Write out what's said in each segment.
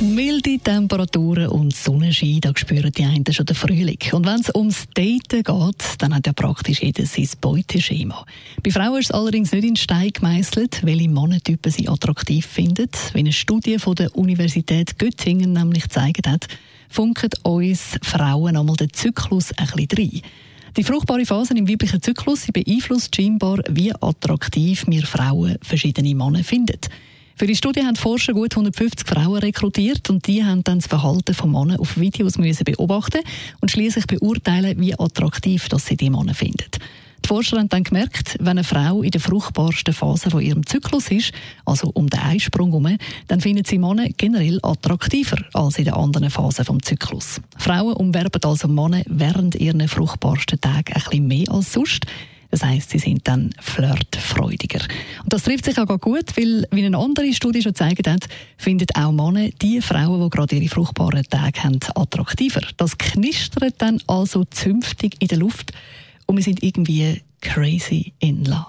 Milde Temperaturen und Sonnenschein, da spüren die einen schon den Frühling. Und wenn es ums Daten geht, dann hat ja praktisch jeder sein Beuteschema. Bei Frauen ist es allerdings nicht in Stein gemeißelt, welche Mannentypen sie attraktiv finden. Wie eine Studie von der Universität Göttingen nämlich gezeigt hat, funken uns Frauen einmal den Zyklus ein bisschen rein. Die fruchtbare Phase im weiblichen Zyklus beeinflusst scheinbar, wie attraktiv wir Frauen verschiedene Männer finden. Für die Studie haben die Forscher gut 150 Frauen rekrutiert und die haben dann das Verhalten von Männern auf Videos müssen beobachten und schließlich beurteilen, wie attraktiv das sie die Männer finden. Die Forscher haben dann gemerkt, wenn eine Frau in der fruchtbarsten Phase von ihrem Zyklus ist, also um den Eisprung herum, dann finden sie Männer generell attraktiver als in den anderen Phasen vom Zyklus. Frauen umwerben also Männer während ihren fruchtbarsten Tagen ein bisschen mehr als sonst. Das heißt, sie sind dann flirtfreudiger. Das trifft sich auch gut, weil, wie eine andere Studie schon gezeigt hat, finden auch Männer die Frauen, die gerade ihre fruchtbaren Tage haben, attraktiver. Das knistert dann also zünftig in der Luft und wir sind irgendwie crazy in love.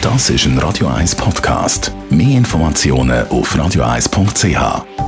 Das ist ein Radio 1 Podcast. Mehr Informationen auf radio1.ch.